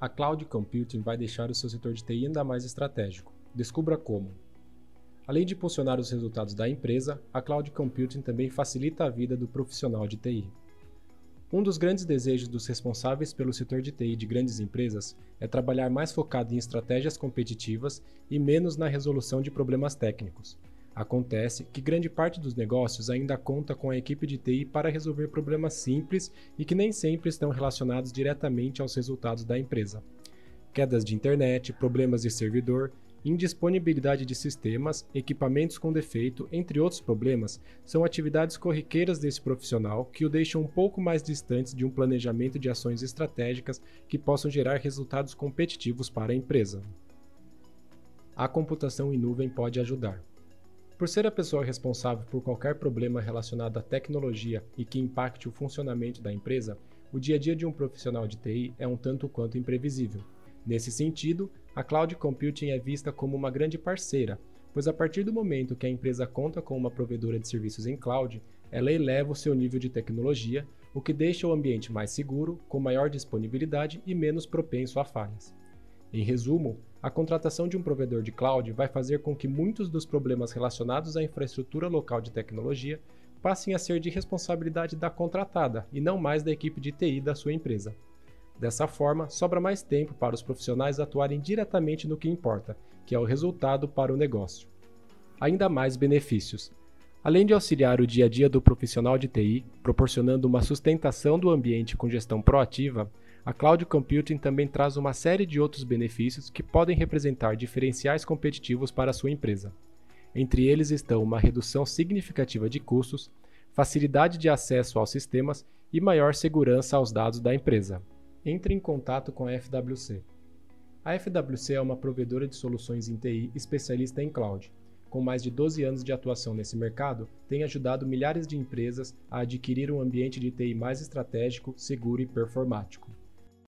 A cloud computing vai deixar o seu setor de TI ainda mais estratégico. Descubra como. Além de impulsionar os resultados da empresa, a cloud computing também facilita a vida do profissional de TI. Um dos grandes desejos dos responsáveis pelo setor de TI de grandes empresas é trabalhar mais focado em estratégias competitivas e menos na resolução de problemas técnicos. Acontece que grande parte dos negócios ainda conta com a equipe de TI para resolver problemas simples e que nem sempre estão relacionados diretamente aos resultados da empresa. Quedas de internet, problemas de servidor, indisponibilidade de sistemas, equipamentos com defeito, entre outros problemas, são atividades corriqueiras desse profissional que o deixam um pouco mais distantes de um planejamento de ações estratégicas que possam gerar resultados competitivos para a empresa. A computação em nuvem pode ajudar. Por ser a pessoa responsável por qualquer problema relacionado à tecnologia e que impacte o funcionamento da empresa, o dia a dia de um profissional de TI é um tanto quanto imprevisível. Nesse sentido, a cloud computing é vista como uma grande parceira, pois a partir do momento que a empresa conta com uma provedora de serviços em cloud, ela eleva o seu nível de tecnologia, o que deixa o ambiente mais seguro, com maior disponibilidade e menos propenso a falhas. Em resumo, a contratação de um provedor de cloud vai fazer com que muitos dos problemas relacionados à infraestrutura local de tecnologia passem a ser de responsabilidade da contratada e não mais da equipe de TI da sua empresa. Dessa forma, sobra mais tempo para os profissionais atuarem diretamente no que importa, que é o resultado para o negócio. Ainda mais benefícios. Além de auxiliar o dia a dia do profissional de TI, proporcionando uma sustentação do ambiente com gestão proativa, a cloud computing também traz uma série de outros benefícios que podem representar diferenciais competitivos para a sua empresa. Entre eles estão uma redução significativa de custos, facilidade de acesso aos sistemas e maior segurança aos dados da empresa. Entre em contato com a FWC. A FWC é uma provedora de soluções em TI especialista em cloud. Com mais de 12 anos de atuação nesse mercado, tem ajudado milhares de empresas a adquirir um ambiente de TI mais estratégico, seguro e performático.